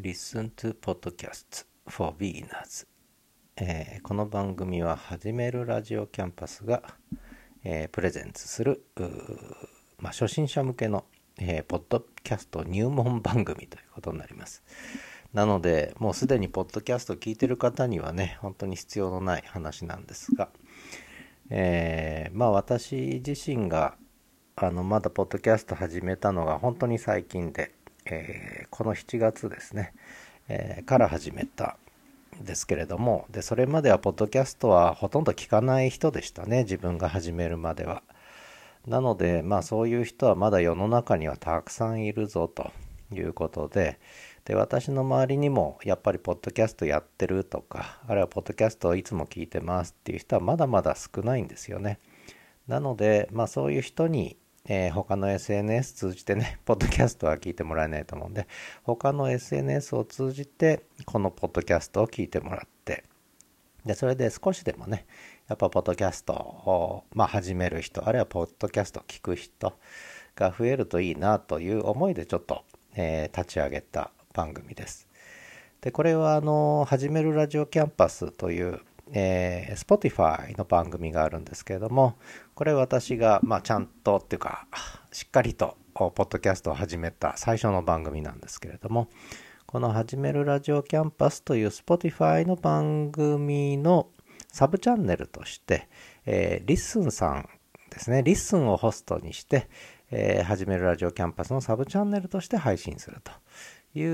Listen to Podcasts for Beginners、えーこの番組は始めるラジオキャンパスが、えープレゼンツする、まあ、初心者向けの、えーポッドキャスト入門番組ということになります。なので、もうすでにポッドキャスト聞いてる方にはね、本当に必要のない話なんですが、えーまあ私自身があのまだポッドキャスト始めたのが本当に最近で、えーこの7月ですね、えーから始めたんですけれどもでそれまではポッドキャストはほとんど聞かない人でしたね自分が始めるまでは。なのでまあそういう人はまだ世の中にはたくさんいるぞということでで私の周りにもやっぱりポッドキャストやってるとかあるいはポッドキャストをいつも聞いてますっていう人はまだまだ少ないんですよね。なのでまあそういう人にえー他の SNS 通じてね、ポッドキャストは聞いてもらえないと思うんで、他の SNS を通じて、このポッドキャストを聞いてもらって、で、それで少しでもね、やっぱポッドキャストを、まあ、始める人、あるいはポッドキャストを聞く人が増えるといいなという思いでちょっと、えー立ち上げた番組です。で、これはあの、始めるラジオキャンパスという、えー、Spotify の番組があるんですけれども、これ私が、まあ、ちゃんとっていうか、しっかりと、ポッドキャストを始めた最初の番組なんですけれども、このはじめるラジオキャンパスという Spotify の番組のサブチャンネルとして、えー LISTEN さんですね、 LISTEN をホストにして、えーはじめるラジオキャンパスのサブチャンネルとして配信するとい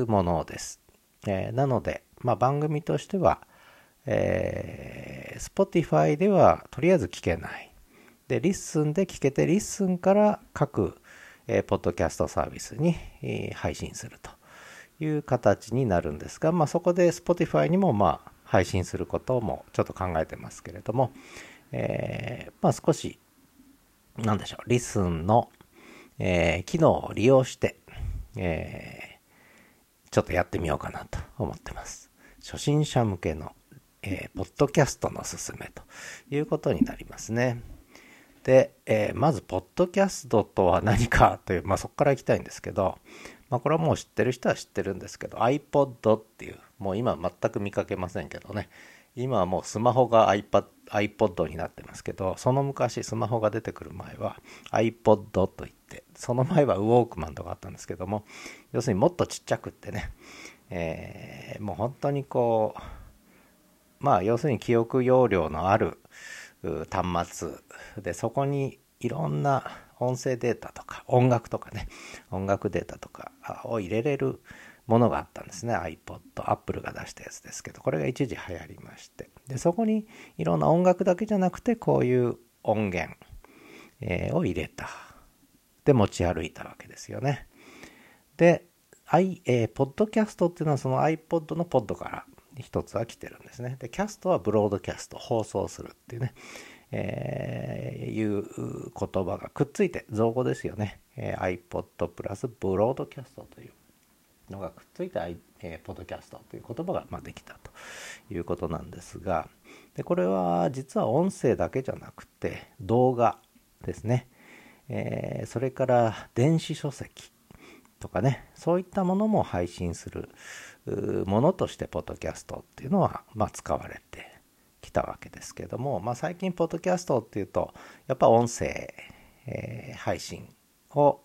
うものです。えーなので、まあ、番組としては、えー Spotify ではとりあえず聞けない。で、 LISTEN で聞けて、 LISTEN から各、えーポッドキャストサービスに、えー配信するという形になるんですが、まあ、そこで Spotify にもまあ配信することもちょっと考えてますけれども、えーまあ、少し、なんでしょう、 LISTEN の、えー機能を利用して、えーちょっとやってみようかなと思ってます。初心者向けの、えーポッドキャストのすすめということになりますね。で、えーまず、ポッドキャストとは何かという、まあ、そこからいきたいんですけど、まあ、これはもう知ってる人は知ってるんですけど、iPod っていう、もう今全く見かけませんけどね、今はもうスマホが iPad, iPod になってますけど、その昔スマホが出てくる前は iPod と言って、その前はウォークマンとかあったんですけども、要するにもっとちっちゃくってね、えーもう本当にこう、まあ要するに記憶容量のある端末。でそこにいろんな音声データとか音楽とかね。音楽データとかを入れれるものがあったんですね。iPod Apple が出したやつですけどこれが一時流行りまして。でそこにいろんな音楽だけじゃなくてこういう音源、えを入れた。で持ち歩いたわけですよね。で、I えーポッドキャストっていうのはその iPod のポッドから一つは来てるんですね。で、キャストはブロードキャスト、放送するっていうね、えーいう言葉がくっついて、造語ですよね。えー iPod プラスブロードキャストというのがくっついて、I えーポッドキャストという言葉がまあできたということなんですが、でこれは実は音声だけじゃなくて動画ですね。えーそれから電子書籍とかねそういったものも配信するものとしてポッドキャストっていうのは、まあ、使われてきたわけですけども、まあ、最近ポッドキャストっていうとやっぱ音声、えー配信を、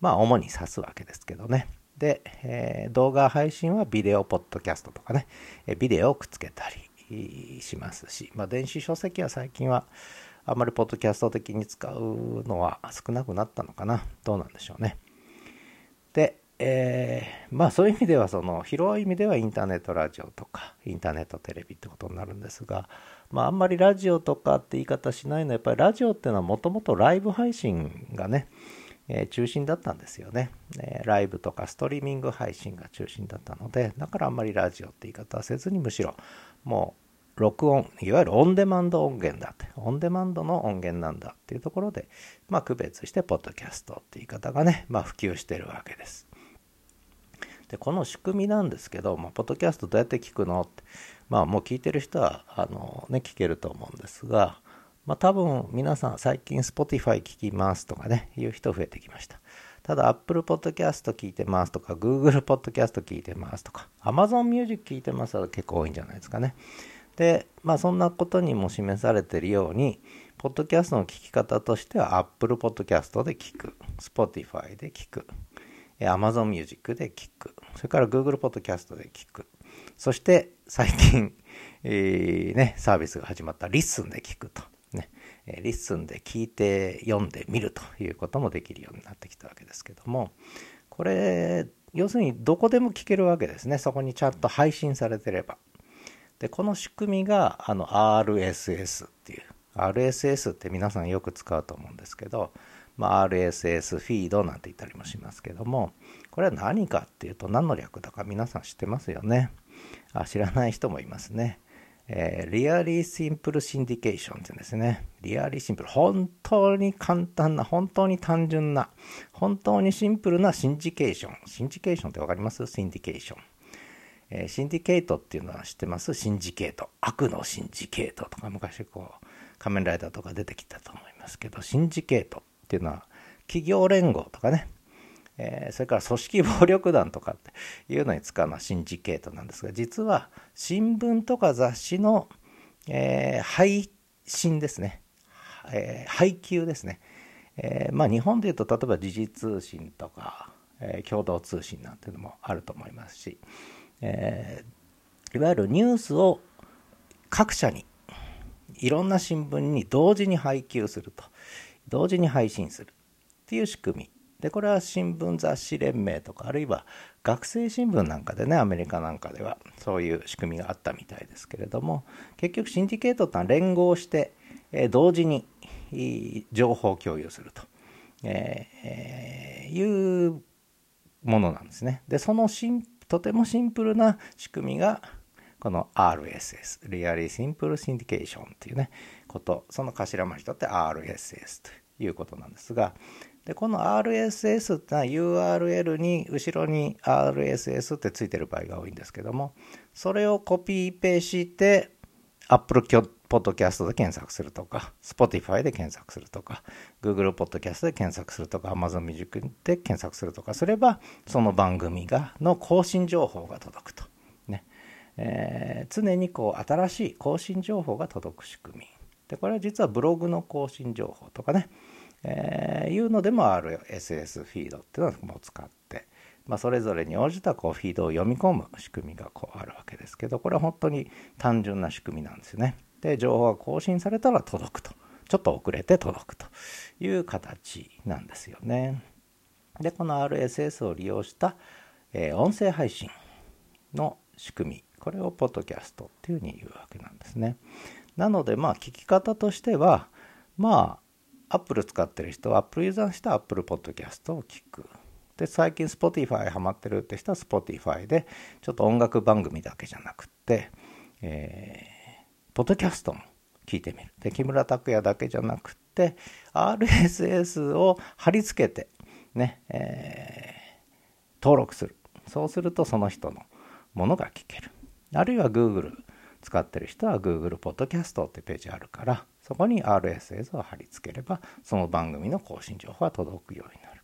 まあ、主に指すわけですけどね。で、えー動画配信はビデオポッドキャストとかね。えビデオをくっつけたりしますし、まあ、電子書籍は最近はあんまりポッドキャスト的に使うのは少なくなったのかな。どうなんでしょうね。で、えーまあそういう意味ではその広い意味ではインターネットラジオとかインターネットテレビってことになるんですが、まあ、あんまりラジオとかって言い方しないのはやっぱりラジオっていうのはもともとライブ配信がね、えー中心だったんですよね、えーライブとかストリーミング配信が中心だったのでだからあんまりラジオって言い方はせずにむしろもう録音いわゆるオンデマンド音源だってオンデマンドの音源なんだっていうところで、まあ、区別してポッドキャストって言い方がね、まあ、普及してるわけです。でこの仕組みなんですけど、まあ、ポッドキャストどうやって聞くのってまあもう聞いてる人はあのね聞けると思うんですがまあ多分皆さん最近 Spotify 聞きますとかねいう人増えてきましたただ Apple Podcast 聞いてますとか Google Podcast 聞いてますとか Amazon Music 聞いてますは結構多いんじゃないですかね。で、まあそんなことにも示されてるように、ポッドキャストの聞き方としては Apple Podcast で聞く、Spotify で聞く、Amazon Music で聞く、それから Google Podcast で聞く、そして最近、えー、ね、サービスが始まった LISTEN で聞くと。ね、 LISTEN で聞いて読んでみるということもできるようになってきたわけですけども。これ要するにどこでも聞けるわけですね。そこにちゃんと配信されてれば。でこの仕組みがあの RSS っていう。RSS って皆さんよく使うと思うんですけど、まあ、RSS フィードなんて言ったりもしますけどもこれは何かっていうと何の略だか皆さん知ってますよねあ知らない人もいますねえー、 Really Simple Syndication って言うんですね。 Really Simple。本当に簡単な、本当に単純な、本当にシンプルな Syndication。Syndication ってわかります？ Syndication。えー、シンディケートっていうのは知ってます？シンジケート。悪のシンジケートとか昔こう仮面ライダーとか出てきたと思いますけど、シンジケートっていうのは企業連合とかね、えー、それから組織暴力団とかっていうのに使うのはシンジケートなんですが、実は新聞とか雑誌の、えー、配信ですね、えー、配給ですね。え、まあ日本でいうと例えば時事通信とか、え、共同通信なんていうのもあると思いますし、え、いわゆるニュースを各社にいろんな新聞に同時に配給すると。同時に配信するっていう仕組みでこれは新聞雑誌連盟とかあるいは学生新聞なんかでねアメリカなんかではそういう仕組みがあったみたいですけれども結局シンディケートってのは連合して、え同時に情報共有すると、えー、いうものなんですね。でそのとてもシンプルな仕組みがこの RSS、 Really Simple Syndication っていうね、こと、その頭文字とって RSS ということなんですが、で、この RSS ってのは URL に後ろに RSS ってついてる場合が多いんですけども、それをコピーペして Apple Podcast で検索するとか、Spotify で検索するとか、Google Podcast で検索するとか、Amazon Music で検索するとかすれば、その番組が、の更新情報が届くと。えー、常にこう、新しい更新情報が届く仕組み。で、これは実はブログの更新情報とかね、えー、いうのでも RSS フィードっていうのを使って、まあ、それぞれに応じたこうフィードを読み込む仕組みがこうあるわけですけどこれは本当に単純な仕組みなんですよね。で情報が更新されたら届くとちょっと遅れて届くという形なんですよね。でこの RSS を利用した、えー、音声配信の仕組みこれをポッドキャストっていうふうに言うわけなんですね。なのでまあ聞き方としてはまあ Apple 使ってる人は Apple ユーザーの人は Apple Podcast を聞く。で最近 Spotify ハマってるって人は Spotify でちょっと音楽番組だけじゃなくって、えーポッドキャストも聞いてみる。で、木村拓哉だけじゃなくって、RSS を貼り付けて、ね、えー、登録する。そうするとその人のものが聞ける。あるいは Google 使ってる人は Google ポッドキャストってページあるから、そこに RSS を貼り付ければ、その番組の更新情報が届くようになる。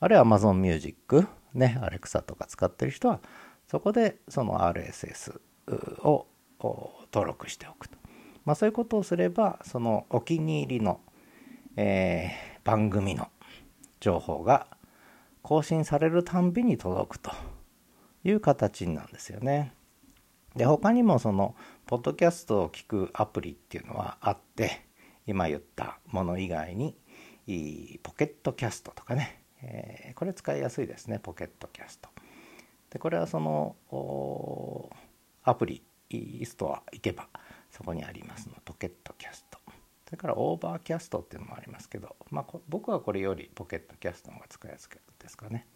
あるいは Amazon Music、ね、Alexa とか使ってる人は、そこでその RSS を登録しておくと。まあ、そういうことをすればそのお気に入りの、えー、番組の情報が更新されるたんびに届くという形なんですよね。で他にもそのポッドキャストを聞くアプリっていうのはあって今言ったもの以外にポケットキャストとかね、えー、これ使いやすいですねポケットキャスト。でこれはそのアプリストア行けばそこにありますの Pocket Casts。それから Overcast っていうのもありますけど、まあ、僕はこれより Pocket Casts の方が使いやすいですかね。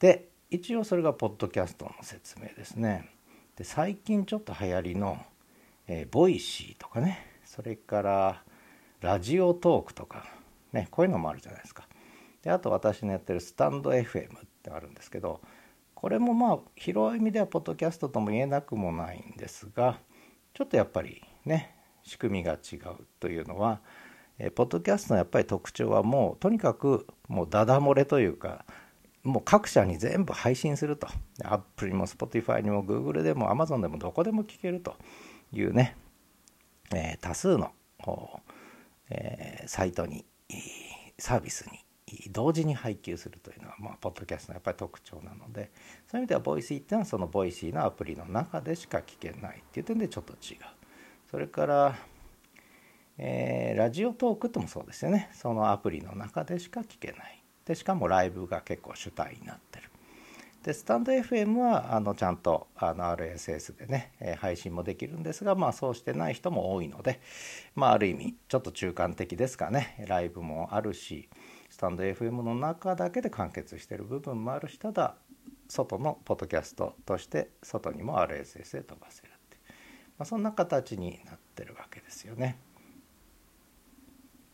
で一応それがポッドキャストの説明ですね。で最近ちょっと流行りの、えー、 Voicy とかねそれから Radiotalk とかねこういうのもあるじゃないですか。であと私のやってるスタンド FM ってあるんですけどこれもまあ広い意味ではポッドキャストとも言えなくもないんですがちょっとやっぱりね仕組みが違うというのは、えー、ポッドキャストのやっぱり特徴はもうとにかくもうダダ漏れというかもう各社に全部配信すると。Apple にも Spotify にも Google でも Amazon でもどこでも聞けるというね、えー、多数の、えー、サイトにサービスに同時に配給するというのは、まあ、ポッドキャストのやっぱり特徴なのでそういう意味では Voicy っていうのはその Voicy のアプリの中でしか聞けないっていう点でちょっと違う。それから、えー、 Radiotalk ともそうですよね。そのアプリの中でしか聞けない。でしかもライブが結構主体になってる。でスタンド FM はあのちゃんとあの RSS でね、え、配信もできるんですがまあそうしてない人も多いのでまあある意味ちょっと中間的ですかね。ライブもあるしスタンド FM の中だけで完結してる部分もあるしただ外のポッドキャストとして外にも RSS で飛ばせるって、まあ、そんな形になってるわけですよね。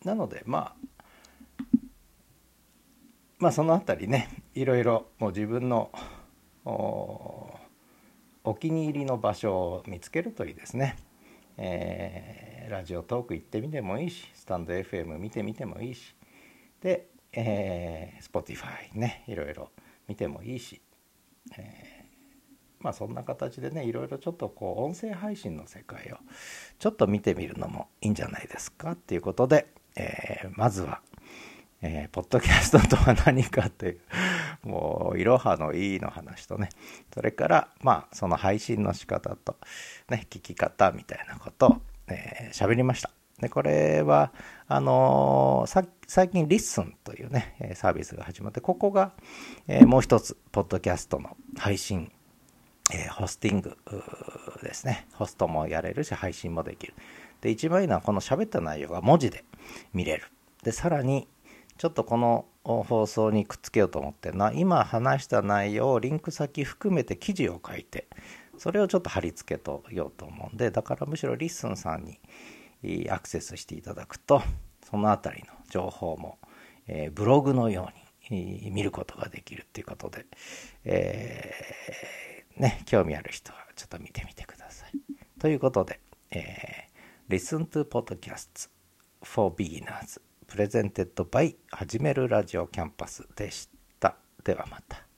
なのでまあまあその辺りねいろいろもう自分のお気に入りの場所を見つけるといいですね。えー、ラジオトーク行ってみてもいいしスタンド FM 見てみてもいいしでえー、Spotify ねいろいろ見てもいいし、えー、まあそんな形でねいろいろちょっとこう音声配信の世界をちょっと見てみるのもいいんじゃないですかっていうことで、えー、まずは、えー、ポッドキャストとは何かというもういろはのいいの話とね。それからまあその配信の仕方とね聞き方みたいなことを喋、えー、りました。でこれはあのー、最近 LISTEN というねサービスが始まってここが、え、もう一つポッドキャストの配信、え、ホスティングですね。ホストもやれるし配信もできる。で一番いいのはこの喋った内容が文字で見れる。でさらにちょっとこの放送にくっつけようと思ってるのは今話した内容をリンク先含めて記事を書いてそれをちょっと貼り付けとようと思うんでだからむしろ LISTEN さんにアクセスしていただくとその辺りの情報も、えー、ブログのように見ることができるっていうことで、えー、ね、興味ある人はちょっと見てみてください。ということで、えー、Listen to Podcasts for Beginners Presented by 始めるラジオキャンパスでした。ではまた。